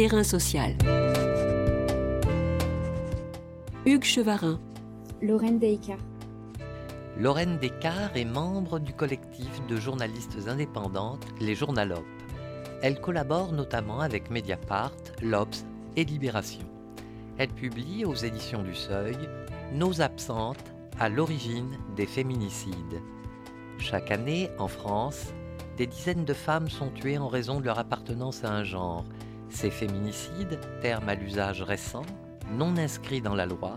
Terrain social. Hugues Chevarin. Lorraine Descartes. Lorraine Descartes est membre du collectif de journalistes indépendantes Les Journalopes. Elle collabore notamment avec Mediapart, l'Obs et Libération. Elle publie aux éditions du Seuil Nos absentes à l'origine des féminicides. Chaque année, en France, des dizaines de femmes sont tuées en raison de leur appartenance à un genre. Ces féminicides, terme à l'usage récent, non inscrit dans la loi,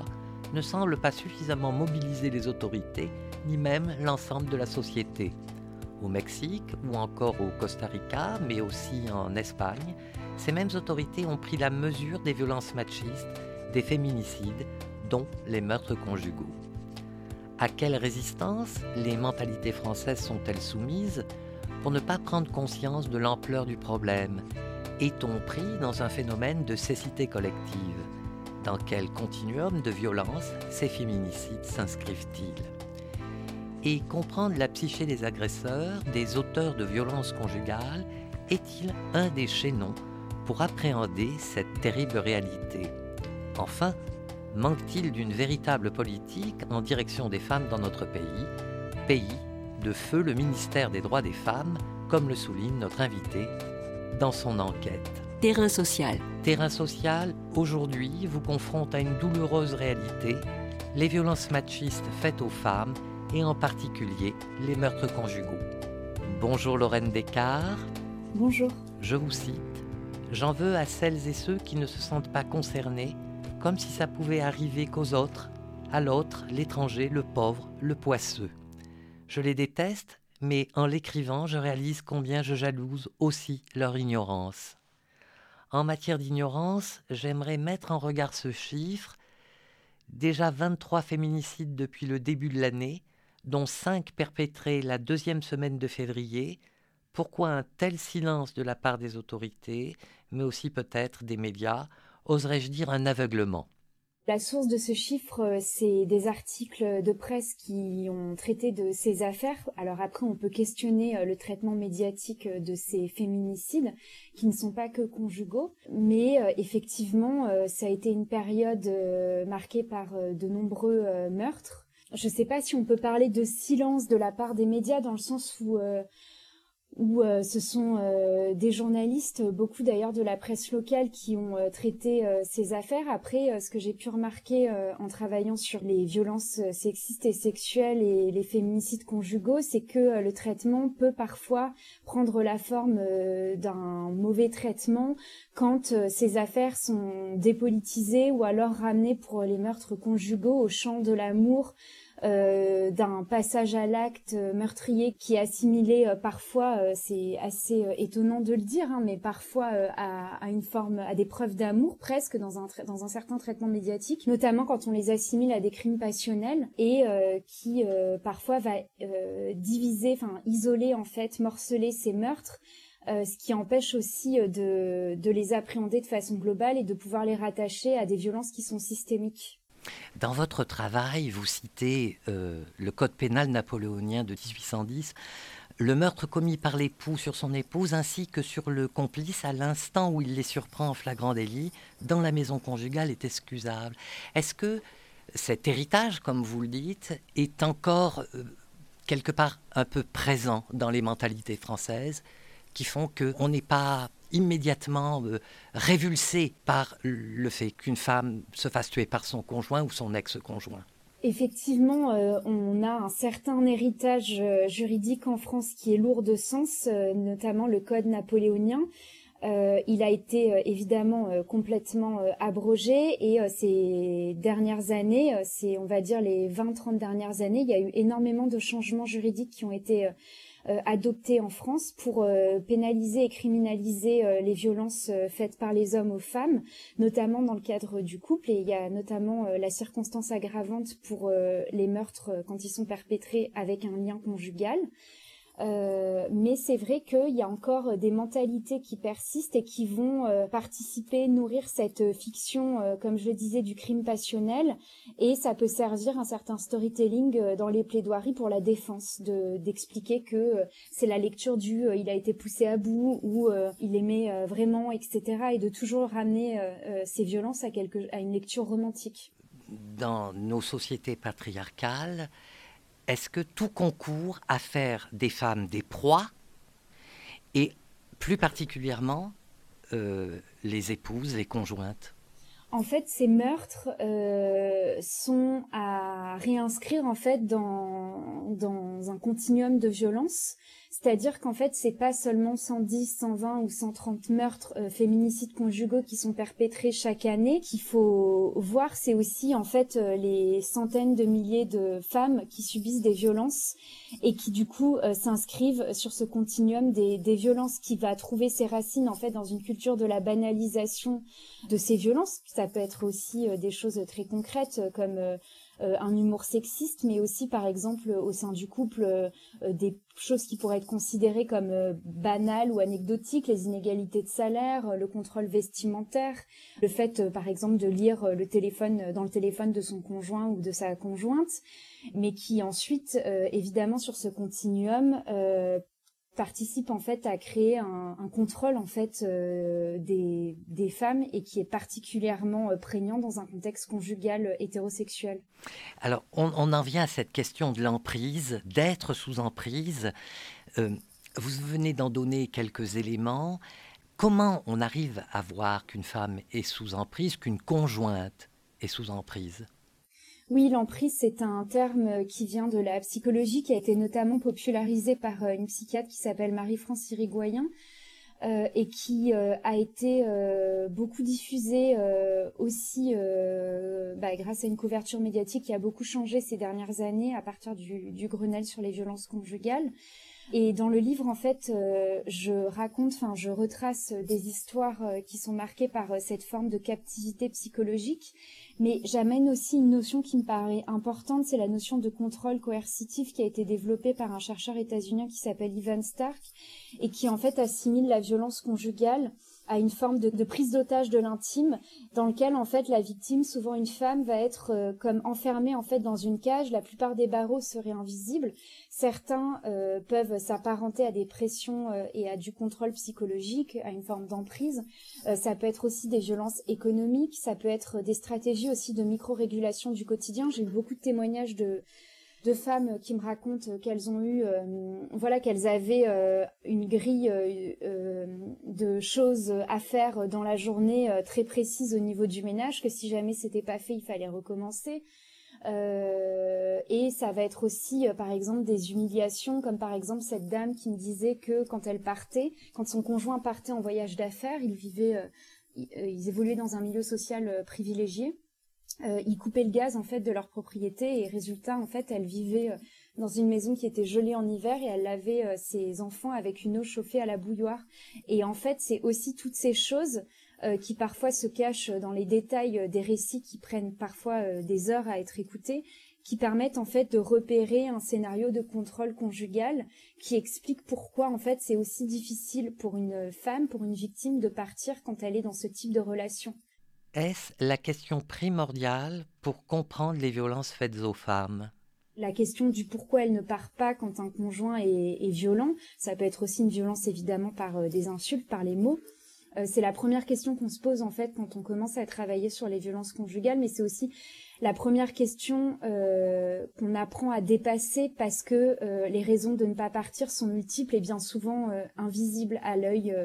ne semblent pas suffisamment mobiliser les autorités, ni même l'ensemble de la société. Au Mexique ou encore au Costa Rica, mais aussi en Espagne, ces mêmes autorités ont pris la mesure des violences machistes, des féminicides, dont les meurtres conjugaux. À quelle résistance les mentalités françaises sont-elles soumises pour ne pas prendre conscience de l'ampleur du problème? Est-on pris dans un phénomène de cécité collective? Dans quel continuum de violence ces féminicides s'inscrivent-ils? Et comprendre la psyché des agresseurs, des auteurs de violences conjugales, est-il un des chaînons pour appréhender cette terrible réalité? Enfin, manque-t-il d'une véritable politique en direction des femmes dans notre pays Pays de feu le ministère des droits des femmes, comme le souligne notre invité dans son enquête. Terrain social. Terrain social, aujourd'hui, vous confronte à une douloureuse réalité, les violences machistes faites aux femmes et en particulier les meurtres conjugaux. Bonjour Lorraine Descartes. Bonjour. Je vous cite. J'en veux à celles et ceux qui ne se sentent pas concernés, comme si ça pouvait arriver qu'aux autres, à l'autre, l'étranger, le pauvre, le poisseux. Je les déteste, mais en l'écrivant, je réalise combien je jalouse aussi leur ignorance. En matière d'ignorance, j'aimerais mettre en regard ce chiffre. Déjà 23 féminicides depuis le début de l'année, dont 5 perpétrés la deuxième semaine de février. Pourquoi un tel silence de la part des autorités, mais aussi peut-être des médias, oserais-je dire un aveuglement? La source de ce chiffre, euh, c'est des articles de presse qui ont traité de ces affaires. Alors après, on peut questionner euh, le traitement médiatique euh, de ces féminicides, qui ne sont pas que conjugaux. Mais effectivement, ça a été une période marquée par de nombreux meurtres. Je ne sais pas si on peut parler de silence de la part des médias, dans le sens où où euh, ce sont euh, des journalistes, beaucoup d'ailleurs de la presse locale, qui ont euh, traité ces affaires. Après, ce que j'ai pu remarquer en travaillant sur les violences sexistes et sexuelles et les féminicides conjugaux, c'est que le traitement peut parfois prendre la forme d'un mauvais traitement quand ces affaires sont dépolitisées ou alors ramenées pour les meurtres conjugaux au champ de l'amour, euh, d'un passage à l'acte meurtrier qui est assimilé euh, parfois, euh, c'est assez étonnant de le dire, hein, mais parfois à, à, une forme, à des preuves d'amour presque dans un dans un certain traitement médiatique, notamment quand on les assimile à des crimes passionnels et qui parfois va diviser, enfin isoler en fait, morceler ces meurtres. ce qui empêche aussi de, de les appréhender de façon globale et de pouvoir les rattacher à des violences qui sont systémiques. Dans votre travail, vous citez euh, le code pénal napoléonien de 1810, le meurtre commis par l'époux sur son épouse ainsi que sur le complice à l'instant où il les surprend en flagrant délit dans la maison conjugale est excusable. Est-ce que cet héritage, comme vous le dites, est encore euh, quelque part un peu présent dans les mentalités françaises qui font qu'on n'est pas immédiatement euh, révulsé par le fait qu'une femme se fasse tuer par son conjoint ou son ex-conjoint. Effectivement, euh, on a un certain héritage euh, juridique en France qui est lourd de sens, notamment le code napoléonien. il a été évidemment complètement abrogé et ces dernières années, c'est on va dire les 20-30 dernières années, il y a eu énormément de changements juridiques qui ont été euh, adopté en France pour euh, pénaliser et criminaliser euh, les violences faites par les hommes aux femmes, notamment dans le cadre du couple. Et il y a notamment la circonstance aggravante pour les meurtres quand ils sont perpétrés avec un lien conjugal. Euh, mais c'est vrai qu'il y a encore des mentalités qui persistent et qui vont euh, participer, nourrir cette fiction, euh, comme je le disais, du crime passionnel. Et ça peut servir un certain storytelling dans les plaidoiries pour la défense, de d'expliquer que c'est la lecture du il a été poussé à bout ou il aimait vraiment, etc. Et de toujours ramener ces violences à une lecture romantique. Dans nos sociétés patriarcales, est-ce que tout concourt à faire des femmes des proies et plus particulièrement euh, les épouses, les conjointes? En fait, ces meurtres euh, sont à réinscrire en fait dans, dans un continuum de violence c'est-à-dire qu'en fait, c'est pas seulement 110, 120 ou 130 meurtres euh, féminicides conjugaux qui sont perpétrés chaque année qu'il faut voir, c'est aussi en fait euh, les centaines de milliers de femmes qui subissent des violences et qui du coup euh, s'inscrivent sur ce continuum des, des violences qui va trouver ses racines en fait dans une culture de la banalisation de ces violences. Ça peut être aussi des choses très concrètes comme un humour sexiste, mais aussi par exemple au sein du couple euh, euh, des choses qui pourraient être considérées comme banales ou anecdotiques, les inégalités de salaire, le contrôle vestimentaire, le fait par exemple de lire le téléphone dans le téléphone de son conjoint ou de sa conjointe, mais qui ensuite évidemment sur ce continuum participe en fait à créer un, contrôle en fait euh, des, femmes et qui est particulièrement euh, prégnant dans un contexte conjugal euh, hétérosexuel. Alors on, en vient à cette question de l'emprise, d'être sous emprise. vous venez d'en donner quelques éléments. Comment on arrive à voir qu'une femme est sous emprise, qu'une conjointe est sous emprise? Oui, l'emprise, c'est un terme qui vient de la psychologie, qui a été notamment popularisé par euh, une psychiatre qui s'appelle Marie-France Irigoyen. Euh, et qui euh, a été beaucoup diffusé aussi bah, grâce à une couverture médiatique qui a beaucoup changé ces dernières années à partir du, du Grenelle sur les violences conjugales. Et dans le livre, en fait, je raconte, enfin, je retrace des histoires qui sont marquées par cette forme de captivité psychologique mais j'amène aussi une notion qui me paraît importante, c'est la notion de contrôle coercitif qui a été développée par un chercheur états-unien qui s'appelle Ivan Stark et qui en fait assimile la violence conjugale à une forme de, prise d'otage de l'intime dans lequel en fait la victime, souvent une femme, va être euh, comme enfermée en fait dans une cage. La plupart des barreaux seraient invisibles. Certains euh, peuvent s'apparenter à des pressions euh, et à du contrôle psychologique, à une forme d'emprise. ça peut être aussi des violences économiques. Ça peut être des stratégies aussi de micro-régulation du quotidien. J'ai eu beaucoup de témoignages de de femmes qui me racontent qu'elles ont eu, euh, voilà, qu'elles avaient euh, une grille euh, de choses à faire dans la journée très précise au niveau du ménage, que si jamais c'était pas fait, il fallait recommencer. et ça va être aussi, par exemple, des humiliations, comme par exemple cette dame qui me disait que quand elle partait, quand son conjoint partait en voyage d'affaires, ils vivaient, ils évoluaient dans un milieu social privilégié euh, ils coupaient le gaz en fait de leur propriété et résultat en fait elle vivait euh, dans une maison qui était gelée en hiver et elle lavait euh, ses enfants avec une eau chauffée à la bouilloire et en fait c'est aussi toutes ces choses qui parfois se cachent dans les détails des récits qui prennent parfois des heures à être écoutés qui permettent en fait de repérer un scénario de contrôle conjugal qui explique pourquoi en fait c'est aussi difficile pour une femme, pour une victime de partir quand elle est dans ce type de relation. Est-ce la question primordiale pour comprendre les violences faites aux femmes? La question du pourquoi elle ne part pas quand un conjoint est, violent, ça peut être aussi une violence évidemment par euh, des insultes, par les mots. Euh, c'est la première question qu'on se pose en fait quand on commence à travailler sur les violences conjugales, mais c'est aussi la première question euh, qu'on apprend à dépasser parce que les raisons de ne pas partir sont multiples et bien souvent invisibles à l'œil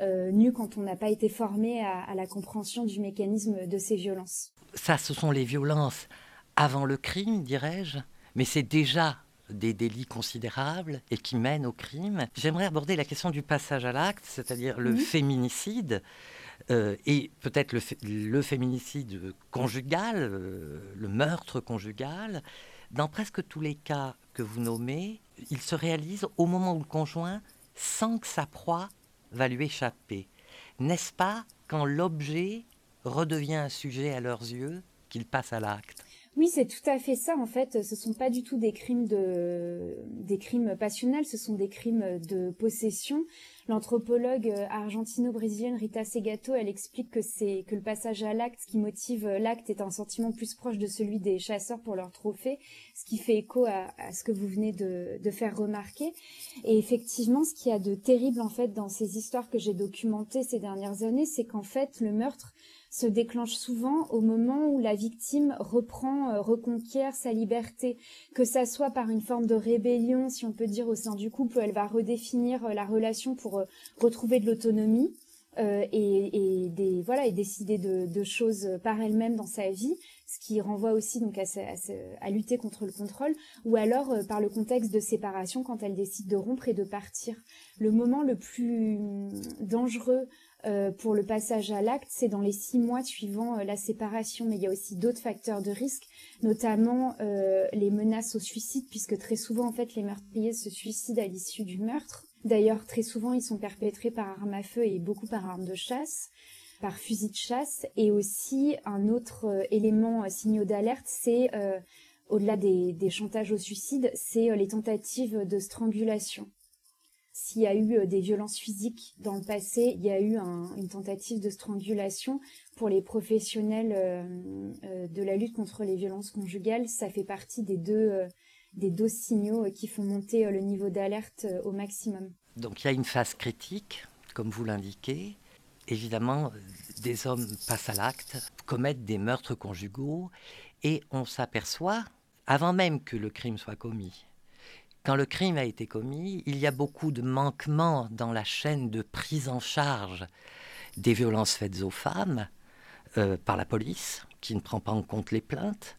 euh, nu quand on n'a pas été formé à, la compréhension du mécanisme de ces violences. Ça, ce sont les violences avant le crime, dirais-je, mais c'est déjà des délits considérables et qui mènent au crime. J'aimerais aborder la question du passage à l'acte, c'est-à-dire le féminicide. Euh, et peut-être le, féminicide conjugal, euh, le meurtre conjugal, dans presque tous les cas que vous nommez, il se réalise au moment où le conjoint sent que sa proie va lui échapper. N'est-ce pas quand l'objet redevient un sujet à leurs yeux qu'il passe à l'acte? Oui, c'est tout à fait ça. En fait, ce sont pas du tout des crimes de des crimes passionnels, ce sont des crimes de possession. L'anthropologue euh, argentino-brésilienne Rita Segato, elle explique que c'est le passage à l'acte, qui motive euh, l'acte, est un sentiment plus proche de celui des chasseurs pour leur trophée, ce qui fait écho à, ce que vous venez de, de, faire remarquer. Et effectivement, ce qu'il y a de terrible en fait dans ces histoires que j'ai documentées ces dernières années, c'est qu'en fait le meurtre se déclenche souvent au moment où la victime reprend, euh, reconquiert sa liberté, que ça soit par une forme de rébellion, si on peut dire, au sein du couple, où elle va redéfinir euh, la relation pour euh, retrouver de l'autonomie. et, voilà et décider de, choses par elle-même dans sa vie, ce qui renvoie aussi donc à, lutter contre le contrôle, ou alors par le contexte de séparation quand elle décide de rompre et de partir. Le moment le plus hum, dangereux euh, pour le passage à l'acte, c'est dans les six mois suivant euh, la séparation. Mais il y a aussi d'autres facteurs de risque, notamment euh, les menaces au suicide, puisque très souvent, en fait, les meurtriers se suicident à l'issue du meurtre. D'ailleurs, très souvent, ils sont perpétrés par arme à feu et beaucoup par arme de chasse, par fusil de chasse. Et aussi, un autre élément signaux d'alerte, c'est, au-delà des, des chantages au suicide, c'est les tentatives de strangulation s'il y a eu euh, des violences physiques dans le passé, il y a eu une tentative de strangulation. Pour les professionnels euh, euh, de la lutte contre les violences conjugales, ça fait partie des deux, des deux signaux qui font monter le niveau d'alerte au maximum. Donc il y a une phase critique, comme vous l'indiquez. Évidemment, des hommes passent à l'acte, commettent des meurtres conjugaux, et on s'aperçoit, avant même que le crime soit commis, quand le crime a été commis, il y a beaucoup de manquements dans la chaîne de prise en charge des violences faites aux femmes euh, par la police, qui ne prend pas en compte les plaintes,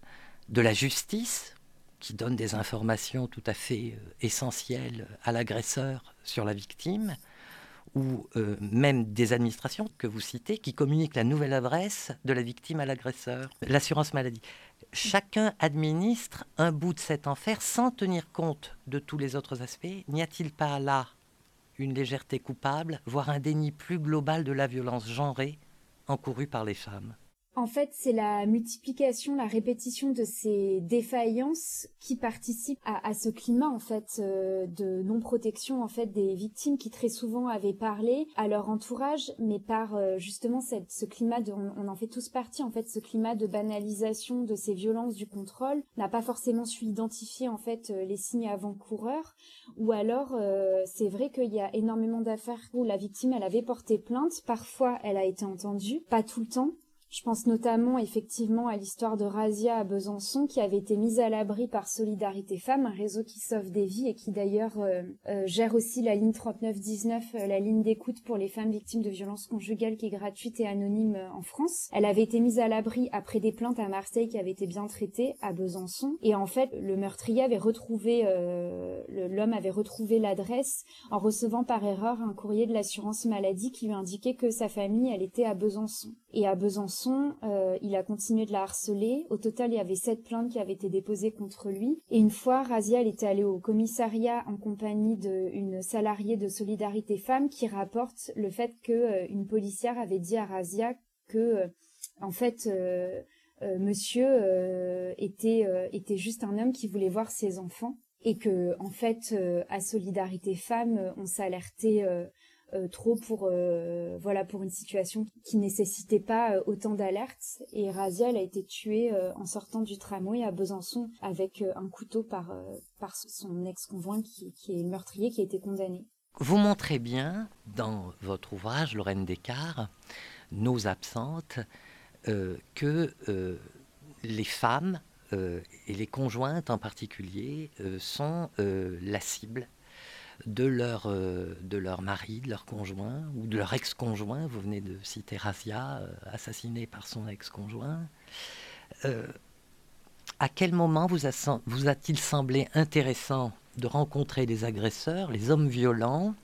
de la justice, qui donne des informations tout à fait euh, essentielles à l'agresseur sur la victime, ou euh, même des administrations que vous citez qui communiquent la nouvelle adresse de la victime à l'agresseur, l'assurance maladie. Chacun administre un bout de cet enfer sans tenir compte de tous les autres aspects. N'y a-t-il pas là une légèreté coupable, voire un déni plus global de la violence genrée encourue par les femmes? En fait, c'est la multiplication, la répétition de ces défaillances qui participent à, ce climat en fait euh, de non-protection en fait des victimes qui très souvent avaient parlé à leur entourage, mais par euh, justement cette, ce climat de, on, en fait tous partie en fait, ce climat de banalisation de ces violences du contrôle n'a pas forcément su identifier en fait euh, les signes avant-coureurs, ou alors c'est vrai qu'il y a énormément d'affaires où la victime elle avait porté plainte, parfois elle a été entendue, pas tout le temps. Je pense notamment effectivement à l'histoire de Razia à Besançon qui avait été mise à l'abri par Solidarité Femmes, un réseau qui sauve des vies et qui d'ailleurs euh, euh, gère aussi la ligne 3919, euh, la ligne d'écoute pour les femmes victimes de violences conjugales qui est gratuite et anonyme en France. Elle avait été mise à l'abri après des plaintes à Marseille qui avaient été bien traitées à Besançon et en fait le meurtrier avait retrouvé, l'homme avait retrouvé l'adresse en recevant par erreur un courrier de l'assurance maladie qui lui indiquait que sa famille elle était à Besançon. Et à Besançon, euh, il a continué de la harceler. Au total, il y avait sept plaintes qui avaient été déposées contre lui. Et une fois, Razia, elle était allée au commissariat en compagnie d'une salariée de Solidarité Femmes qui rapporte le fait que euh, une policière avait dit à Razia que, euh, en fait, Monsieur était était juste un homme qui voulait voir ses enfants et que, en fait, à Solidarité Femmes, on s'alertait euh, trop pour euh, voilà pour une situation qui nécessitait pas euh, autant d'alerte et Razia elle a été tuée en sortant du tramway à Besançon avec un couteau par par son ex-conjoint qui, qui est le meurtrier qui a été condamné. Vous montrez bien dans votre ouvrage Lorraine Descartes Nos absentes que les femmes et les conjointes en particulier sont la cible de leur, euh, de leur mari, de leur conjoint ou de leur ex-conjoint. Vous venez de citer Razia, euh, assassinée par son ex-conjoint. Euh, à quel moment vous, vous a-t-il semblé intéressant de rencontrer des agresseurs, les hommes violents?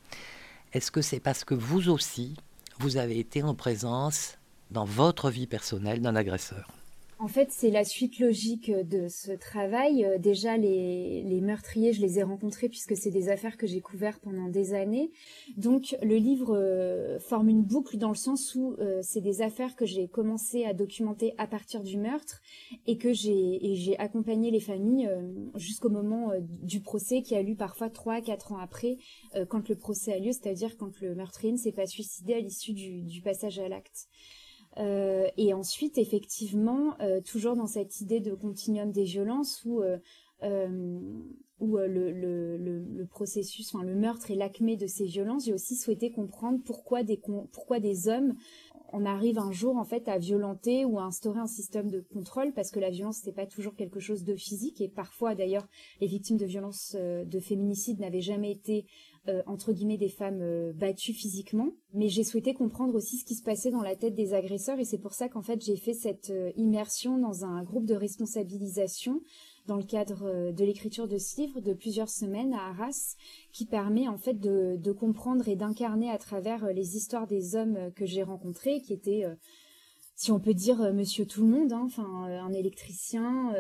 Est-ce que c'est parce que vous aussi, vous avez été en présence dans votre vie personnelle d'un agresseur? En fait, c'est la suite logique de ce travail. Euh, déjà, les, meurtriers, je les ai rencontrés puisque c'est des affaires que j'ai couvertes pendant des années. Donc, le livre euh, forme une boucle dans le sens où euh, c'est des affaires que j'ai commencé à documenter à partir du meurtre et que j'ai accompagné les familles jusqu'au moment du procès qui a lieu parfois trois, quatre ans après, quand le procès a lieu, c'est-à-dire quand le meurtrier ne s'est pas suicidé à l'issue du passage à l'acte. Euh, et ensuite, effectivement, euh, toujours dans cette idée de continuum des violences où, euh, où le, le, le, processus, enfin le meurtre est l'acmé de ces violences, j'ai aussi souhaité comprendre pourquoi des, pourquoi des hommes on arrive un jour en fait à violenter ou à instaurer un système de contrôle parce que la violence n'est pas toujours quelque chose de physique. Et parfois d'ailleurs les victimes de violences de féminicide n'avaient jamais été euh, entre guillemets des femmes euh, battues physiquement, mais j'ai souhaité comprendre aussi ce qui se passait dans la tête des agresseurs. Et c'est pour ça qu'en fait j'ai fait cette euh, immersion dans un groupe de responsabilisation dans le cadre de l'écriture de ce livre de plusieurs semaines à Arras, qui permet en fait de, comprendre et d'incarner à travers les histoires des hommes que j'ai rencontrés, qui étaient, si on peut dire, Monsieur tout le monde, hein, un électricien,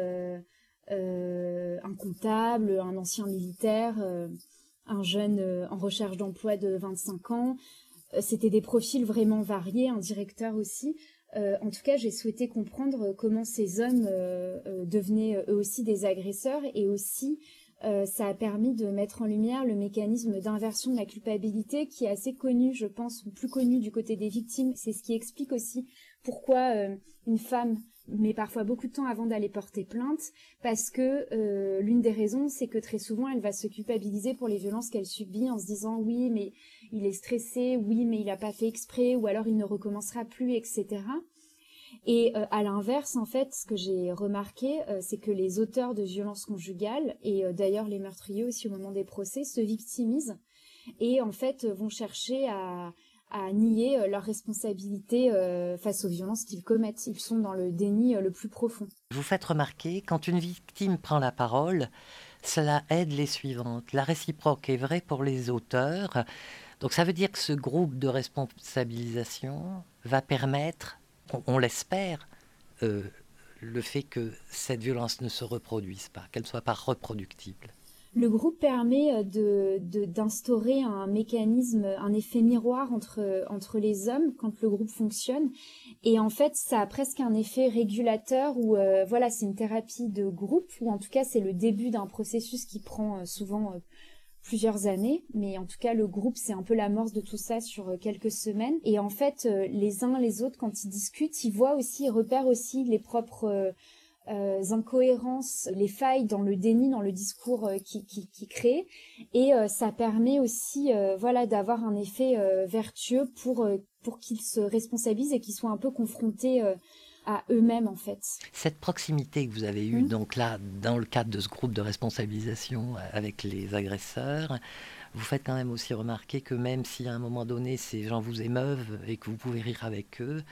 un comptable, un ancien militaire un jeune euh, en recherche d'emploi de 25 ans. Euh, c'était des profils vraiment variés, un directeur aussi. Euh, en tout cas, j'ai souhaité comprendre comment ces hommes devenaient eux aussi des agresseurs et aussi ça a permis de mettre en lumière le mécanisme d'inversion de la culpabilité qui est assez connu, je pense, plus connu du côté des victimes. C'est ce qui explique aussi pourquoi une femme mais parfois beaucoup de temps avant d'aller porter plainte, parce que euh, l'une des raisons, c'est que très souvent, elle va se culpabiliser pour les violences qu'elle subit en se disant oui, mais il est stressé, oui, mais il n'a pas fait exprès, ou alors il ne recommencera plus, etc. Et euh, à l'inverse, en fait, ce que j'ai remarqué, euh, c'est que les auteurs de violences conjugales, et d'ailleurs les meurtriers aussi au moment des procès, se victimisent et en fait vont chercher à, à nier euh, leur responsabilité euh, face aux violences qu'ils commettent. Ils sont dans le déni euh, le plus profond. Vous faites remarquer, quand une victime prend la parole, cela aide les suivantes. La réciproque est vraie pour les auteurs. Donc ça veut dire que ce groupe de responsabilisation va permettre, on, l'espère, le fait que cette violence ne se reproduise pas, qu'elle ne soit pas reproductible. Le groupe permet euh, d'instaurer un mécanisme, un effet miroir entre, les hommes quand le groupe fonctionne. Et en fait, ça a presque un effet régulateur où, euh, voilà, c'est une thérapie de groupe, ou en tout cas, c'est le début d'un processus qui prend euh, souvent plusieurs années, mais en tout cas le groupe c'est un peu l'amorce de tout ça sur quelques semaines. Et en fait, les uns les autres quand ils discutent, ils voient aussi, ils repèrent aussi les propres incohérences, les failles dans le déni, dans le discours euh, qui, qui, qui, crée, et euh, ça permet aussi, voilà, d'avoir un effet vertueux pour pour qu'ils se responsabilisent et qu'ils soient un peu confrontés à eux-mêmes en fait. Cette proximité que vous avez eue, mmh. donc là, dans le cadre de ce groupe de responsabilisation avec les agresseurs, vous faites quand même aussi remarquer que même si à un moment donné ces gens vous émeuvent et que vous pouvez rire avec eux,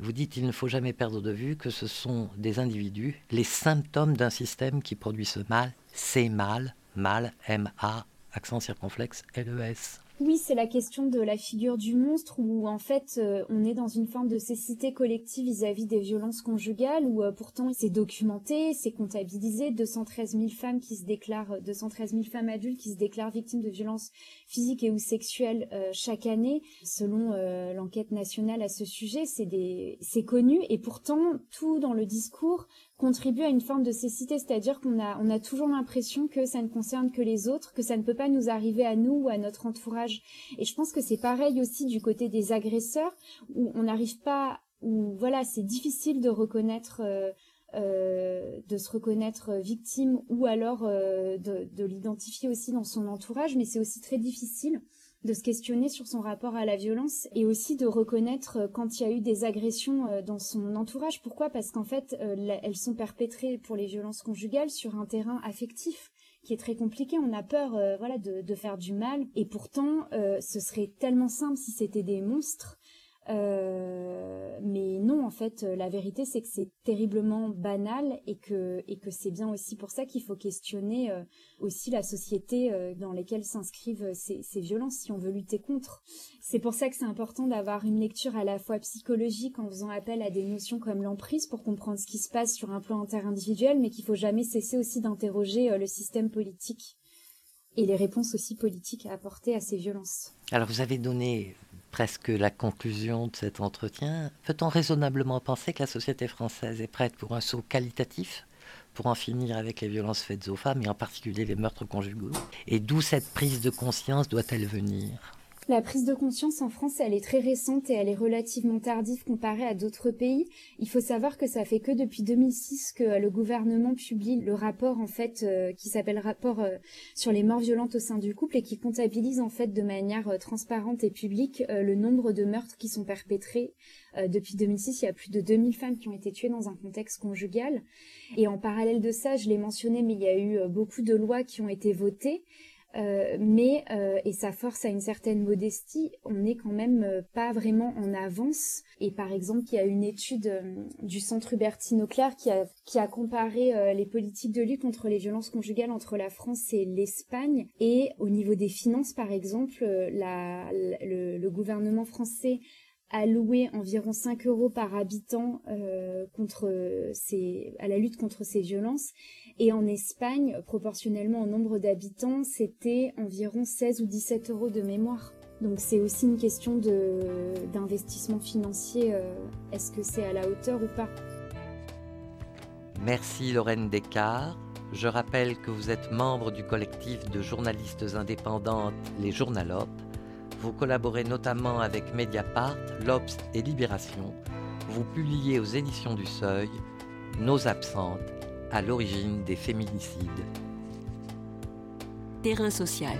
vous dites qu'il ne faut jamais perdre de vue que ce sont des individus, les symptômes d'un système qui produit ce mal, c'est mal, mal, M-A, accent circonflexe, L-E-S. Oui, c'est la question de la figure du monstre où en fait euh, on est dans une forme de cécité collective vis-à-vis des violences conjugales où euh, pourtant c'est documenté, c'est comptabilisé, 213 000 femmes qui se déclarent, 213 000 femmes adultes qui se déclarent victimes de violences physiques et ou sexuelles euh, chaque année. Selon l'enquête nationale à ce sujet, c'est des, c'est connu. Et pourtant tout dans le discours contribue à une forme de cécité, c'est-à-dire qu'on a, on a toujours l'impression que ça ne concerne que les autres, que ça ne peut pas nous arriver à nous ou à notre entourage. Et je pense que c'est pareil aussi du côté des agresseurs, où on n'arrive pas, où voilà, c'est difficile de reconnaître. Euh, euh, de se reconnaître victime ou alors euh, de, de l'identifier aussi dans son entourage, mais c'est aussi très difficile de se questionner sur son rapport à la violence et aussi de reconnaître euh, quand il y a eu des agressions euh, dans son entourage. Pourquoi? Parce qu'en fait, euh, elles sont perpétrées pour les violences conjugales sur un terrain affectif qui est très compliqué. On a peur, voilà, de, faire du mal. Et pourtant, ce serait tellement simple si c'était des monstres. Mais non, en fait, la vérité, c'est que c'est terriblement banal et que, et que c'est bien aussi pour ça qu'il faut questionner aussi la société dans laquelle s'inscrivent ces, ces violences si on veut lutter contre. C'est pour ça que c'est important d'avoir une lecture à la fois psychologique en faisant appel à des notions comme l'emprise pour comprendre ce qui se passe sur un plan interindividuel, mais qu'il faut jamais cesser aussi d'interroger le système politique et les réponses aussi politiques à apporter à ces violences. Alors vous avez donné presque la conclusion de cet entretien. Peut-on raisonnablement penser que la société française est prête pour un saut qualitatif pour en finir avec les violences faites aux femmes et en particulier les meurtres conjugaux? Et d'où cette prise de conscience doit-elle venir? La prise de conscience en France, elle est très récente et elle est relativement tardive comparée à d'autres pays. Il faut savoir que ça fait que depuis 2006 que le gouvernement publie le rapport en fait euh, qui s'appelle rapport euh, sur les morts violentes au sein du couple et qui comptabilise en fait de manière euh, transparente et publique le nombre de meurtres qui sont perpétrés. depuis 2006, il y a plus de 2000 femmes qui ont été tuées dans un contexte conjugal. Et en parallèle de ça, je l'ai mentionné, mais il y a eu beaucoup de lois qui ont été votées. Euh, mais euh, et ça force à une certaine modestie, on n'est quand même euh, pas vraiment en avance. Et par exemple, il y a une étude du Centre Hubertine Auclair qui a comparé les politiques de lutte contre les violences conjugales entre la France et l'Espagne. Et au niveau des finances, par exemple, le, gouvernement français alloué environ 5 euros par habitant contre à la lutte contre ces violences. Et en Espagne, proportionnellement au nombre d'habitants, c'était environ 16 ou 17 euros de mémoire. Donc c'est aussi une question d'investissement financier. Euh, est-ce que c'est à la hauteur ou pas? Merci Lorraine Descartes. Je rappelle que vous êtes membre du collectif de journalistes indépendantes Les Journalopes vous collaborez notamment avec Mediapart, l'Obs et Libération. Vous publiez aux éditions du Seuil Nos absentes à l'origine des féminicides. Terrain social.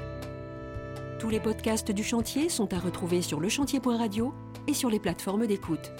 Tous les podcasts du chantier sont à retrouver sur lechantier.radio et sur les plateformes d'écoute.